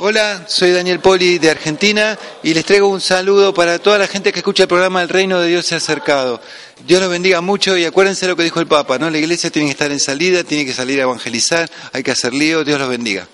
Hola, soy Daniel Poli de Argentina y les traigo un saludo para toda la gente que escucha el programa El Reino de Dios se ha acercado. Dios los bendiga mucho y acuérdense lo que dijo el Papa, ¿no? La iglesia tiene que estar en salida, tiene que salir a evangelizar, hay que hacer lío, Dios los bendiga.